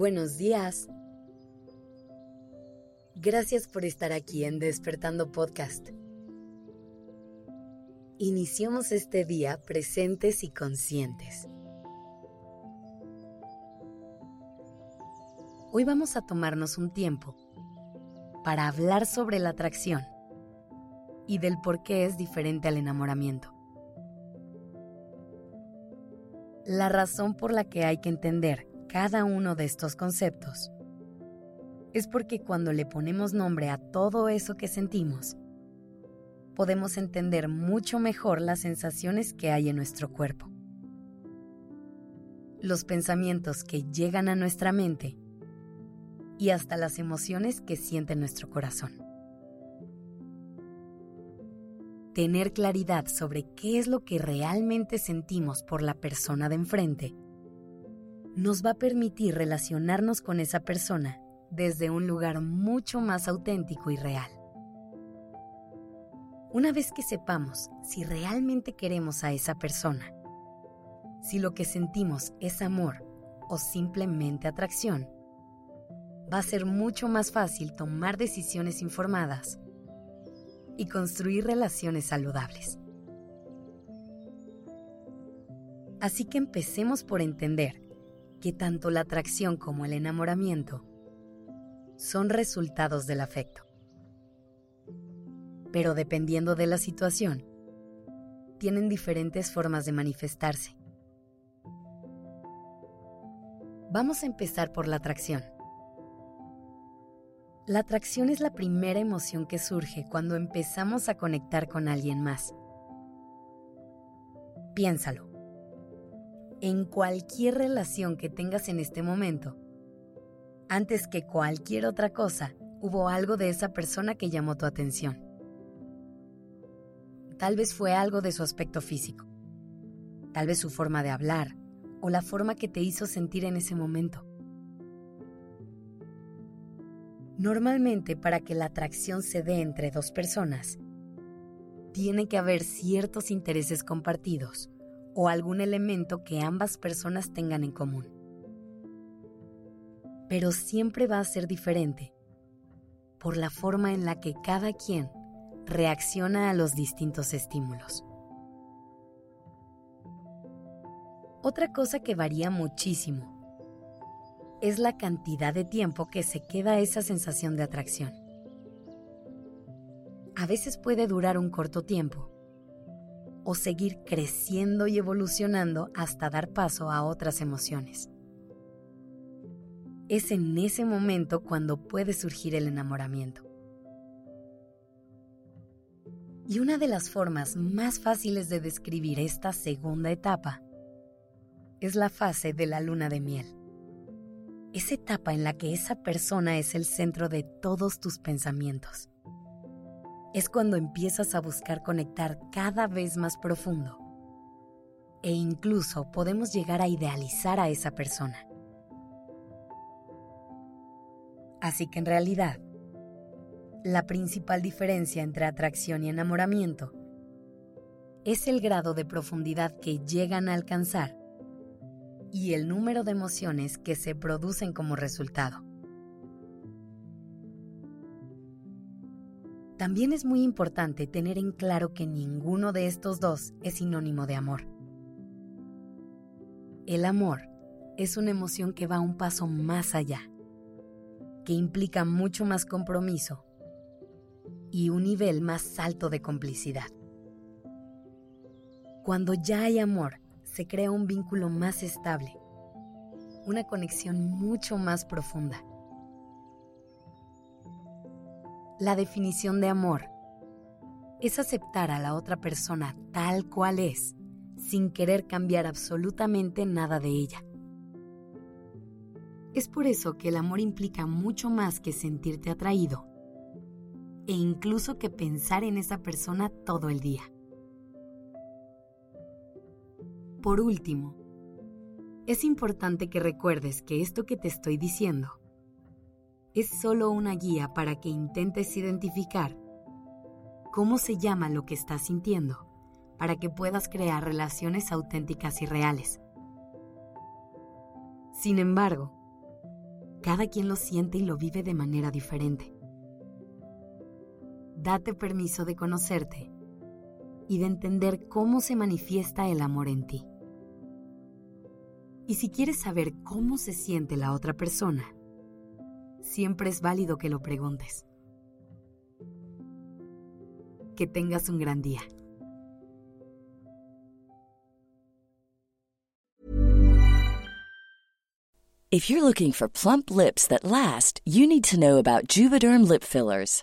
Buenos días. Gracias por estar aquí en Despertando Podcast. Iniciamos este día presentes y conscientes. Hoy vamos a tomarnos un tiempo para hablar sobre la atracción y del por qué es diferente al enamoramiento. La razón por la que hay que entender cada uno de estos conceptos es porque cuando le ponemos nombre a todo eso que sentimos, podemos entender mucho mejor las sensaciones que hay en nuestro cuerpo. Los pensamientos que llegan a nuestra mente y hasta las emociones que siente nuestro corazón. Tener claridad sobre qué es lo que realmente sentimos por la persona de enfrente nos va a permitir relacionarnos con esa persona desde un lugar mucho más auténtico y real. Una vez que sepamos si realmente queremos a esa persona, si lo que sentimos es amor o simplemente atracción, va a ser mucho más fácil tomar decisiones informadas y construir relaciones saludables. Así que empecemos por entender que tanto la atracción como el enamoramiento son resultados del afecto. Pero dependiendo de la situación, tienen diferentes formas de manifestarse. Vamos a empezar por la atracción. La atracción es la primera emoción que surge cuando empezamos a conectar con alguien más. Piénsalo. En cualquier relación que tengas en este momento, antes que cualquier otra cosa, hubo algo de esa persona que llamó tu atención. Tal vez fue algo de su aspecto físico, tal vez su forma de hablar o la forma que te hizo sentir en ese momento. Normalmente para que la atracción se dé entre dos personas, tiene que haber ciertos intereses compartidos o algún elemento que ambas personas tengan en común pero siempre va a ser diferente por la forma en la que cada quien reacciona a los distintos estímulos. Otra cosa que varía muchísimo es la cantidad de tiempo que se queda esa sensación de atracción. A veces puede durar un corto tiempo o seguir creciendo y evolucionando hasta dar paso a otras emociones es en ese momento cuando puede surgir el enamoramiento. Y una de las formas más fáciles de describir esta segunda etapa es la fase de la luna de miel. Esa etapa en la que esa persona es el centro de todos tus pensamientos. Es cuando empiezas a buscar conectar cada vez más profundo. E incluso podemos llegar a idealizar a esa persona. Así que en realidad, la principal diferencia entre atracción y enamoramiento es el grado de profundidad que llegan a alcanzar y el número de emociones que se producen como resultado. También es muy importante tener en claro que ninguno de estos dos es sinónimo de amor. El amor es una emoción que va un paso más allá que implica mucho más compromiso y un nivel más alto de complicidad. Cuando ya hay amor, se crea un vínculo más estable, una conexión mucho más profunda. La definición de amor es aceptar a la otra persona tal cual es, sin querer cambiar absolutamente nada de ella. Es por eso que el amor implica mucho más que sentirte atraído e incluso que pensar en esa persona todo el día. Por último, es importante que recuerdes que esto que te estoy diciendo es solo una guía para que intentes identificar cómo se llama lo que estás sintiendo para que puedas crear relaciones auténticas y reales. Sin embargo, Cada quien lo siente y lo vive de manera diferente. Date permiso de conocerte y de entender cómo se manifiesta el amor en ti. Y si quieres saber cómo se siente la otra persona, siempre es válido que lo preguntes. Que tengas un gran día. If you're looking for plump lips that last, you need to know about Juvederm lip fillers.